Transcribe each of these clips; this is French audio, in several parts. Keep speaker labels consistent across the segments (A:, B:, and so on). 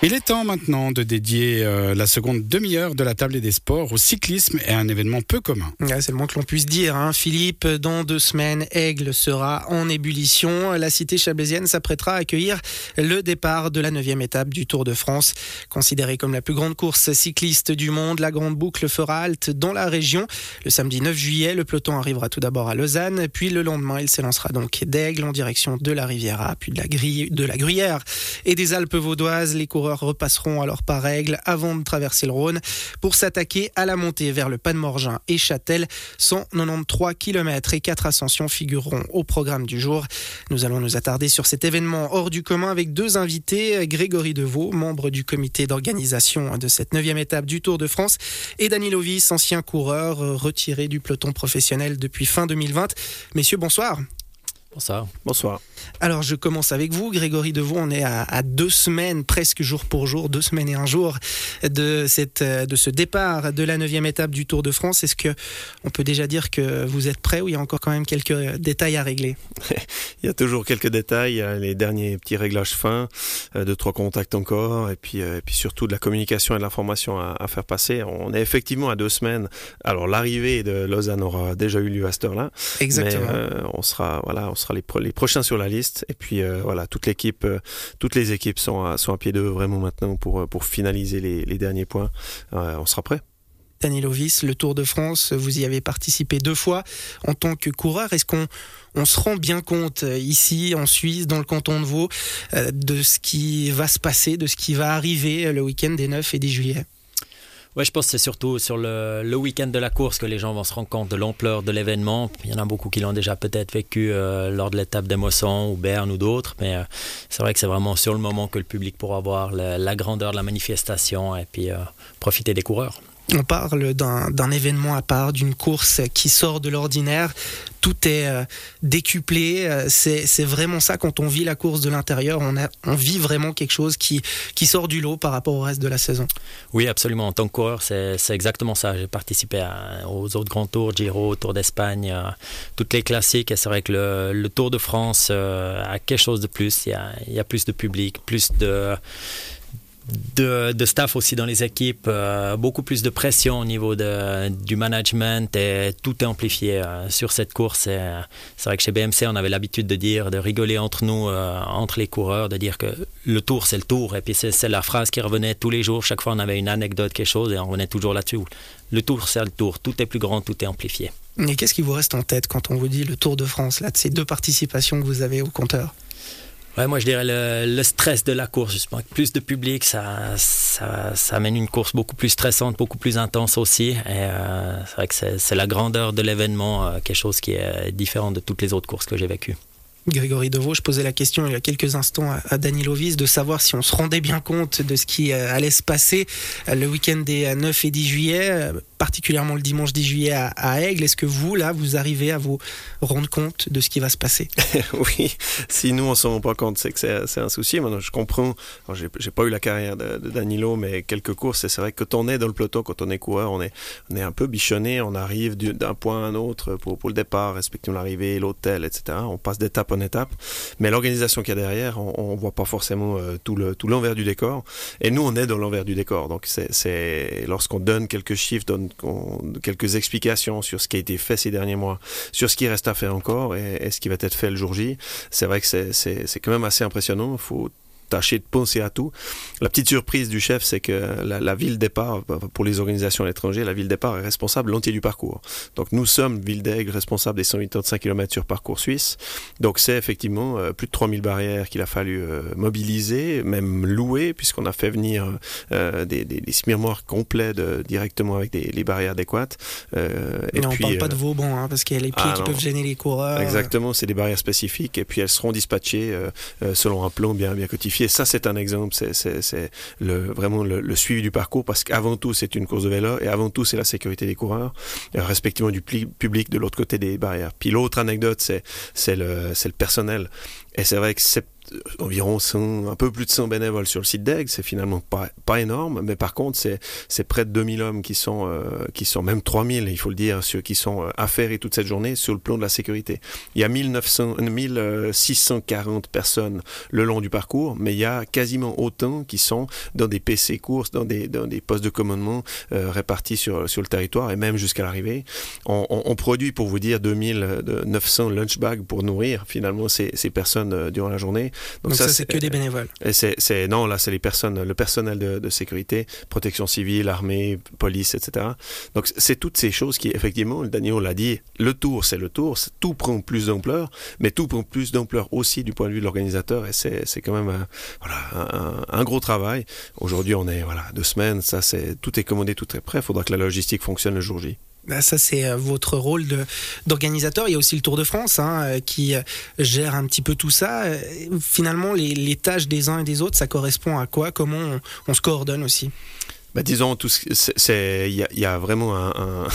A: Il est temps maintenant de dédier euh, la seconde demi-heure de la table des sports au cyclisme et à un événement peu commun.
B: c'est le moins que l'on puisse dire. Hein. Philippe, dans deux semaines, Aigle sera en ébullition. La cité chablaisienne s'apprêtera à accueillir le départ de la neuvième étape du Tour de France. Considérée comme la plus grande course cycliste du monde, la grande boucle fera halte dans la région. Le samedi 9 juillet, le peloton arrivera tout d'abord à Lausanne, puis le lendemain, il s'élancera donc d'Aigle en direction de la Riviera, puis de la, de la Gruyère et des Alpes vaudoises. Les coureurs repasseront alors par règle avant de traverser le Rhône pour s'attaquer à la montée vers le Pas de Morgin et Châtel. 193 km et 4 ascensions figureront au programme du jour. Nous allons nous attarder sur cet événement hors du commun avec deux invités, Grégory Deveau, membre du comité d'organisation de cette neuvième étape du Tour de France, et Dani Lovis, ancien coureur retiré du peloton professionnel depuis fin 2020. Messieurs, bonsoir.
C: Bonsoir.
A: Bonsoir.
B: Alors je commence avec vous, Grégory Devaux. On est à, deux semaines, presque jour pour jour, deux semaines et un jour de, cette, de ce départ de la neuvième étape du Tour de France. Est-ce que on peut déjà dire que vous êtes prêt ou il y a encore quand même quelques détails à régler?
C: Il y a toujours quelques détails, il y a les derniers petits réglages fins, euh, deux trois contacts encore, et puis, euh, et puis surtout de la communication et de l'information à, faire passer. On est effectivement à deux semaines. Alors l'arrivée de Lausanne aura déjà eu lieu à cette heure-là.
B: Exactement.
C: Mais, euh, on sera voilà, on sera les, prochains sur la liste. Et puis euh, voilà, toute l'équipe, euh, toutes les équipes sont à, pied d'eux vraiment maintenant pour, euh, finaliser les, les derniers points. on sera prêt.
B: Daniel Ovis, le Tour de France, vous y avez participé deux fois en tant que coureur. Est-ce qu'on on se rend bien compte ici en Suisse, dans le canton de Vaud, de ce qui va se passer, de ce qui va arriver le week-end des 9 et 10 juillet?
D: Ouais, je pense que c'est surtout sur le, week-end de la course que les gens vont se rendre compte de l'ampleur de l'événement. Il y en a beaucoup qui l'ont déjà peut-être vécu euh, lors de l'étape d'Emosson ou Berne ou d'autres, mais euh, c'est vrai que c'est vraiment sur le moment que le public pourra voir la grandeur de la manifestation et puis euh, profiter des coureurs.
B: On parle d'un événement à part, d'une course qui sort de l'ordinaire. Tout est euh, décuplé. Euh, c'est vraiment ça quand on vit la course de l'intérieur. On, vit vraiment quelque chose qui, sort du lot par rapport au reste de la saison.
D: Oui, absolument. En tant que coureur, c'est exactement ça. J'ai participé aux autres grands tours, Giro, Tour d'Espagne, euh, toutes les classiques. Et c'est vrai que le, le, Tour de France a quelque chose de plus. Il y a plus de public, plus de de, staff aussi dans les équipes, euh, beaucoup plus de pression au niveau de, du management et tout est amplifié euh, sur cette course. C'est vrai que chez BMC, on avait l'habitude de dire, de rigoler entre nous, euh, entre les coureurs, de dire que le tour, c'est le tour. Et puis c'est la phrase qui revenait tous les jours. Chaque fois, on avait une anecdote, quelque chose, et on revenait toujours là-dessus. Le tour, c'est le tour. Tout est plus grand, tout est amplifié.
B: Et qu'est-ce qui vous reste en tête quand on vous dit le Tour de France, là, de ces deux participations que vous avez au compteur?
D: Moi je dirais le, stress de la course, justement. plus de public, ça, ça, ça, amène une course beaucoup plus stressante, beaucoup plus intense aussi. Euh, c'est vrai que c'est la grandeur de l'événement, euh, quelque chose qui est différent de toutes les autres courses que j'ai vécues.
B: Grégory Deveau, je posais la question il y a quelques instants à, à Dani Lovis de savoir si on se rendait bien compte de ce qui euh, allait se passer le week-end des 9 et 10 juillet particulièrement le dimanche 10 juillet à, Aigle. Est-ce que vous, là, vous arrivez à vous rendre compte de ce qui va se passer?
C: Oui, si nous, on ne se rend pas compte, c'est que c'est un souci. Maintenant, je comprends, j'ai pas eu la carrière de, Danilo, mais quelques courses, c'est vrai que quand on est dans le peloton, quand on est coureur, on est, un peu bichonné, on arrive d'un point à un autre pour, le départ, respectant l'arrivée, l'hôtel, etc. On passe d'étape en étape. Mais l'organisation qu'il y a derrière, on ne voit pas forcément euh, tout l'envers tout du décor. Et nous, on est dans l'envers du décor. Donc, c'est lorsqu'on donne quelques chiffres, donne quelques explications sur ce qui a été fait ces derniers mois, sur ce qui reste à faire encore et, ce qui va être fait le jour J. C'est vrai que c'est quand même assez impressionnant. Il faut tâcher de penser à tout. La petite surprise du chef, c'est que la, ville départ, pour les organisations à l'étranger, la ville départ est responsable l'entier du parcours. Donc nous sommes, ville d'Aigle, responsable des 185 km sur parcours suisse. Donc c'est effectivement euh, plus de 3000 barrières qu'il a fallu euh, mobiliser, même louer, puisqu'on a fait venir euh, des, des, des complets directement avec des, les barrières adéquates.
B: et on ne parle pas de Vauban, hein, parce qu'il y a les pieds ah qui peuvent gêner les coureurs.
C: Exactement, c'est des barrières spécifiques, et puis elles seront dispatchées selon un plan bien, bien codifié et ça, c'est un exemple, c'est le, vraiment le, suivi du parcours, parce qu'avant tout, c'est une course de vélo, et avant tout, c'est la sécurité des coureurs, respectivement du public de l'autre côté des barrières. Puis l'autre anecdote, c'est le, le personnel. Et c'est vrai que environ 100, un peu plus de 100 bénévoles sur le site d'Aigle. C'est finalement pas, pas énorme, mais par contre, c'est, près de 2000 hommes qui sont, euh, qui sont même 3000, il faut le dire, ceux qui sont euh, affairés toute cette journée sur le plan de la sécurité. Il y a 1900, 1640 personnes le long du parcours, mais il y a quasiment autant qui sont dans des PC courses, dans des, dans des postes de commandement euh, répartis sur, sur le territoire et même jusqu'à l'arrivée. On, on, on, produit, pour vous dire, 2900 lunch bags pour nourrir finalement ces, ces personnes euh, durant la journée.
B: Donc, Donc ça, ça c'est que des bénévoles.
C: C'est, non, là, c'est les personnes, le personnel de, de, sécurité, protection civile, armée, police, etc. Donc c'est toutes ces choses qui, effectivement, Daniel l'a dit, le tour, c'est le tour, tout prend plus d'ampleur, mais tout prend plus d'ampleur aussi du point de vue de l'organisateur et c'est quand même un, voilà, un, un, gros travail. Aujourd'hui, on est voilà deux semaines, ça c'est tout est commandé, tout est prêt. Il faudra que la logistique fonctionne le jour J.
B: Bah, ça, c'est euh, votre rôle d'organisateur. Il y a aussi le Tour de France hein, euh, qui euh, gère un petit peu tout ça. Finalement, les, les, tâches des uns et des autres, ça correspond à quoi? Comment on, on se coordonne aussi?
C: Bah, disons, tout il y, y, a vraiment un,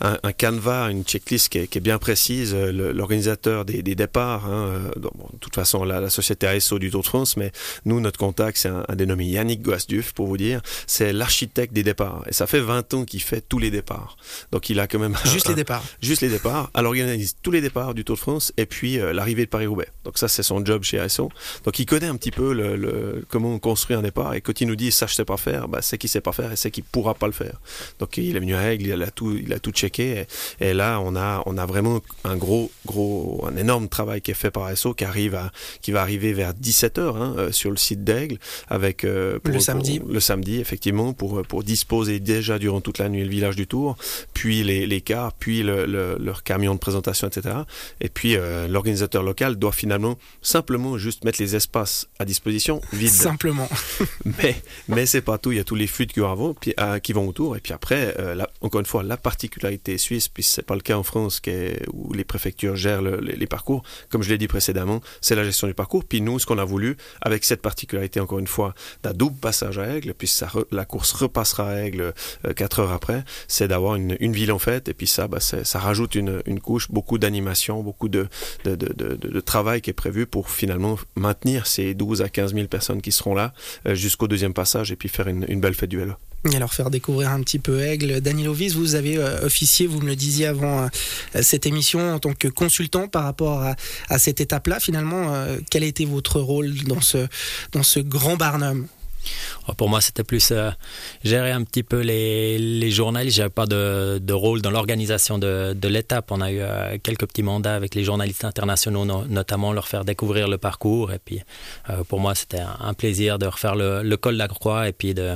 C: un, un, canevas, une checklist qui est, qui est bien précise. L'organisateur des, des, départs, hein, bon, de toute façon, la, la, société ASO du Tour de France, mais nous, notre contact, c'est un, un, dénommé Yannick Guasduf, pour vous dire. C'est l'architecte des départs. Et ça fait 20 ans qu'il fait tous les départs. Donc, il a quand même.
B: Juste les départs.
C: Juste les départs. Alors, il organise tous les départs du Tour de France et puis euh, l'arrivée de Paris-Roubaix. Donc, ça, c'est son job chez ASO. Donc, il connaît un petit peu le, le, comment on construit un départ. Et quand il nous dit ça, je sais pas faire, bah, c'est qu'il sait pas faire et c'est qu'il pourra pas le faire. Donc il est venu à Aigle, il a tout, il a tout checké et, et, là on a, on a vraiment un gros, gros, un énorme travail qui est fait par SO qui arrive à, qui va arriver vers 17 h hein, euh, sur le site d'Aigle avec
B: euh, pour, le samedi,
C: pour, le samedi effectivement pour pour disposer déjà durant toute la nuit le village du Tour, puis les, les cars, puis le, le, leur camion de présentation, etc. Et puis euh, l'organisateur local doit finalement simplement juste mettre les espaces à disposition vides.
B: Simplement.
C: mais mais c'est pas tout, il y a tous les flux qu'il y aura puis à, qui vont autour. Et puis après, euh, encore une fois, la particularité suisse, puis c'est pas le cas en France où les préfectures gèrent le, les, parcours, comme je l'ai dit précédemment, c'est la gestion du parcours. Puis nous, ce qu'on a voulu, avec cette particularité, encore une fois, d'un double passage à Aigle, puis la course repassera à Aigle euh, 4 heures après, c'est d'avoir une, une, ville en fait. Et puis ça, bah, ça rajoute une, une couche, beaucoup d'animation, beaucoup de, de, de travail qui est prévu pour finalement maintenir ces 12 à 15 000 personnes qui seront là euh, jusqu'au deuxième passage et puis faire une, une belle fête du vélo
B: et alors faire découvrir un petit peu Aigle. Danilo Viz, vous avez euh, officié, vous me le disiez avant euh, cette émission, en tant que consultant par rapport à, à cette étape-là. Finalement, euh, quel été votre rôle dans ce, dans ce grand Barnum?
D: Pour moi, c'était plus euh, gérer un petit peu les, les journalistes. J'avais pas de, rôle dans l'organisation de, l'étape. On a eu euh, quelques petits mandats avec les journalistes internationaux, no, notamment leur faire découvrir le parcours. Et puis, euh, pour moi, c'était un, plaisir de refaire le, le col de la Croix et puis de,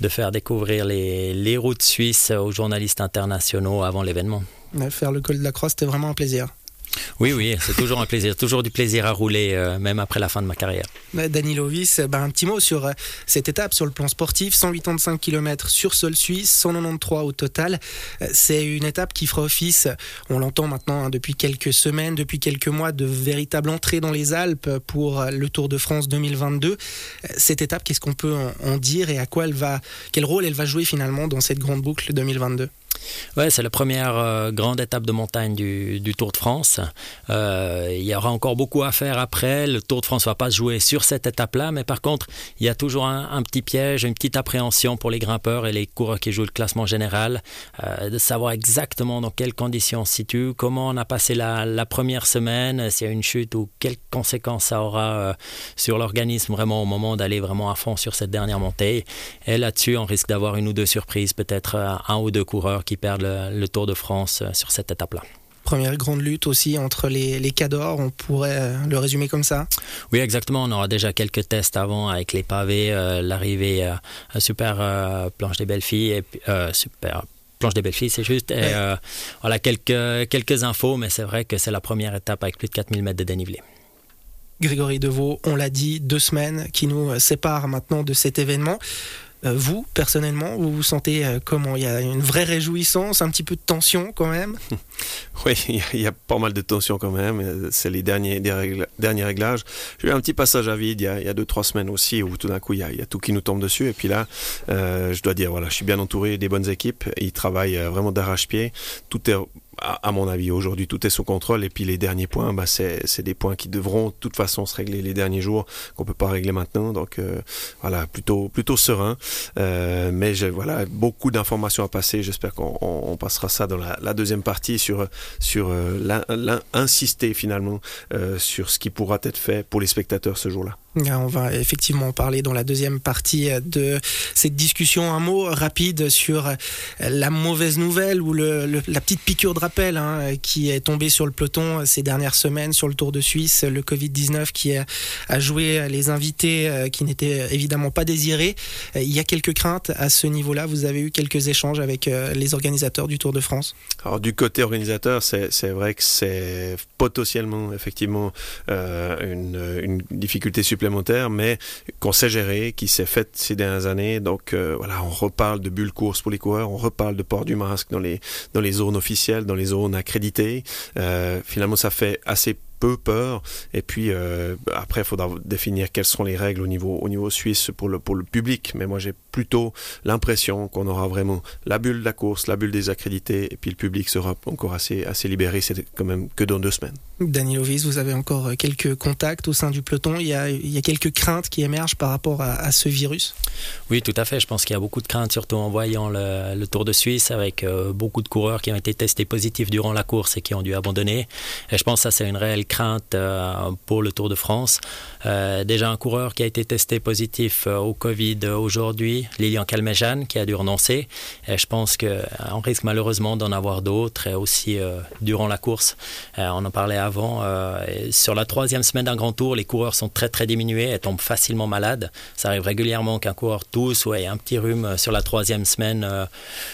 D: de faire découvrir les routes suisses aux journalistes internationaux avant l'événement.
B: Faire le col de la Croix, c'était vraiment un plaisir.
D: Oui, oui, c'est toujours un plaisir, toujours du plaisir à rouler, euh, même après la fin de ma carrière.
B: Danilo Viss, ben, un petit mot sur euh, cette étape sur le plan sportif 185 km sur sol suisse, 193 au total. C'est une étape qui fera office, on l'entend maintenant hein, depuis quelques semaines, depuis quelques mois, de véritable entrée dans les Alpes pour le Tour de France 2022. Cette étape, qu'est-ce qu'on peut en, en dire et à quoi elle va, quel rôle elle va jouer finalement dans cette grande boucle 2022
D: Ouais, c'est la première euh, grande étape de montagne du, Tour de France. Euh, il y aura encore beaucoup à faire après. Le Tour de France va pas se jouer sur cette étape-là, mais par contre, il y a toujours un, petit piège, une petite appréhension pour les grimpeurs et les coureurs qui jouent le classement général, euh, de savoir exactement dans quelles conditions on se situe, comment on a passé la, la première semaine, s'il y a une chute ou quelles conséquences ça aura sur l'organisme vraiment au moment d'aller vraiment à fond sur cette dernière montée. Et là-dessus, on risque d'avoir une ou deux surprises, peut-être un ou deux coureurs qui perdent le, le Tour de France euh, sur cette étape-là
B: première grande lutte aussi entre les, les cadors, on pourrait euh, le résumer comme ça?
D: Oui, exactement. On aura déjà quelques tests avant avec les pavés, euh, l'arrivée euh, à Super euh, Planche des Belles Filles et Super planche des belles filles, c'est juste. Et, ouais. voilà quelques, quelques infos, mais c'est vrai que c'est la première étape avec plus de 4000 mètres de dénivelé.
B: Grégory Deveau, on l'a dit, deux semaines qui nous séparent maintenant de cet événement. Euh, vous, personnellement, vous vous sentez euh, comment? Il y a une vraie réjouissance, un petit peu de tension quand même?
C: Oui, il y a pas mal de tension quand même. C'est les derniers, derniers réglages. J'ai eu un petit passage à vide il y a, il y a deux, trois semaines aussi où tout d'un coup, il y, a, tout qui nous tombe dessus. Et puis là, euh, je dois dire, voilà, je suis bien entouré des bonnes équipes. Ils travaillent vraiment d'arrache-pied. Tout est à, mon avis, aujourd'hui, tout est sous contrôle. Et puis les derniers points, bah, c'est des points qui devront de toute façon se régler les derniers jours, qu'on peut pas régler maintenant. Donc euh, voilà, plutôt serein. Euh, mais voilà beaucoup d'informations à passer. J'espère qu'on passera ça dans la, deuxième partie sur sur euh, finalement sur ce qui pourra être fait pour les spectateurs ce jour-là.
B: On va effectivement parler dans la deuxième partie de cette discussion. Un mot rapide sur la mauvaise nouvelle ou la petite piqûre de rappel hein, qui est tombée sur le peloton ces dernières semaines sur le Tour de Suisse, le Covid-19 qui a, joué les invités euh, qui n'étaient évidemment pas désirés. Il y a quelques craintes à ce niveau-là. Vous avez eu quelques échanges avec euh, les organisateurs du Tour de France?
C: Alors du côté organisateur, c'est vrai que c'est potentiellement effectivement euh, une, difficulté supplémentaire mais qu'on sait gérer, qui s'est faite ces dernières années. Donc euh, voilà, on reparle de bulles course pour les coureurs, on reparle de port du masque dans les, dans les zones officielles, dans les zones accréditées. Euh, finalement, ça fait assez peu peur. Et puis euh, après, il faudra définir quelles sont les règles au niveau, au niveau suisse pour le, pour le public. Mais moi, j'ai plutôt l'impression qu'on aura vraiment la bulle de la course, la bulle des accrédités, et puis le public sera encore assez, assez libéré. C'est quand même que dans deux semaines.
B: Daniel Ovis, vous avez encore quelques contacts au sein du peloton. Il y a, il y a quelques craintes qui émergent par rapport à, ce virus?
D: Oui, tout à fait. Je pense qu'il y a beaucoup de craintes, surtout en voyant le, Tour de Suisse, avec euh, beaucoup de coureurs qui ont été testés positifs durant la course et qui ont dû abandonner. Et je pense que ça, c'est une réelle crainte euh, pour le Tour de France. Euh, déjà, un coureur qui a été testé positif au Covid aujourd'hui, Lilian Calmejean, qui a dû renoncer. Et je pense qu'on risque malheureusement d'en avoir d'autres, aussi durant la course. on en parlait avant. Euh, sur la troisième semaine d'un grand tour, les coureurs sont très très diminués et tombent facilement malades. Ça arrive régulièrement qu'un coureur tousse ou ait un petit rhume sur la troisième semaine euh,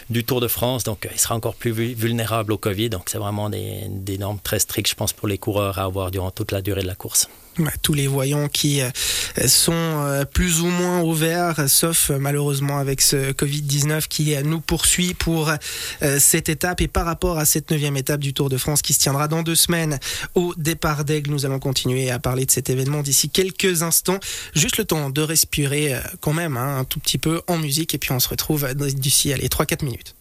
D: du Tour de France. Donc il sera encore plus vulnérable au Covid. Donc c'est vraiment des, des normes très strictes, je pense, pour les coureurs à avoir durant toute la durée de la course
B: tous les voyants qui euh, sont euh, plus ou moins au vert, sauf euh, malheureusement avec ce Covid-19 qui nous poursuit pour cette étape. Et par rapport à cette neuvième étape du Tour de France qui se tiendra dans deux semaines au départ d'Aigle, nous allons continuer à parler de cet événement d'ici quelques instants. Juste le temps de respirer quand même hein, un tout petit peu en musique et puis on se retrouve d'ici les 3-4 minutes.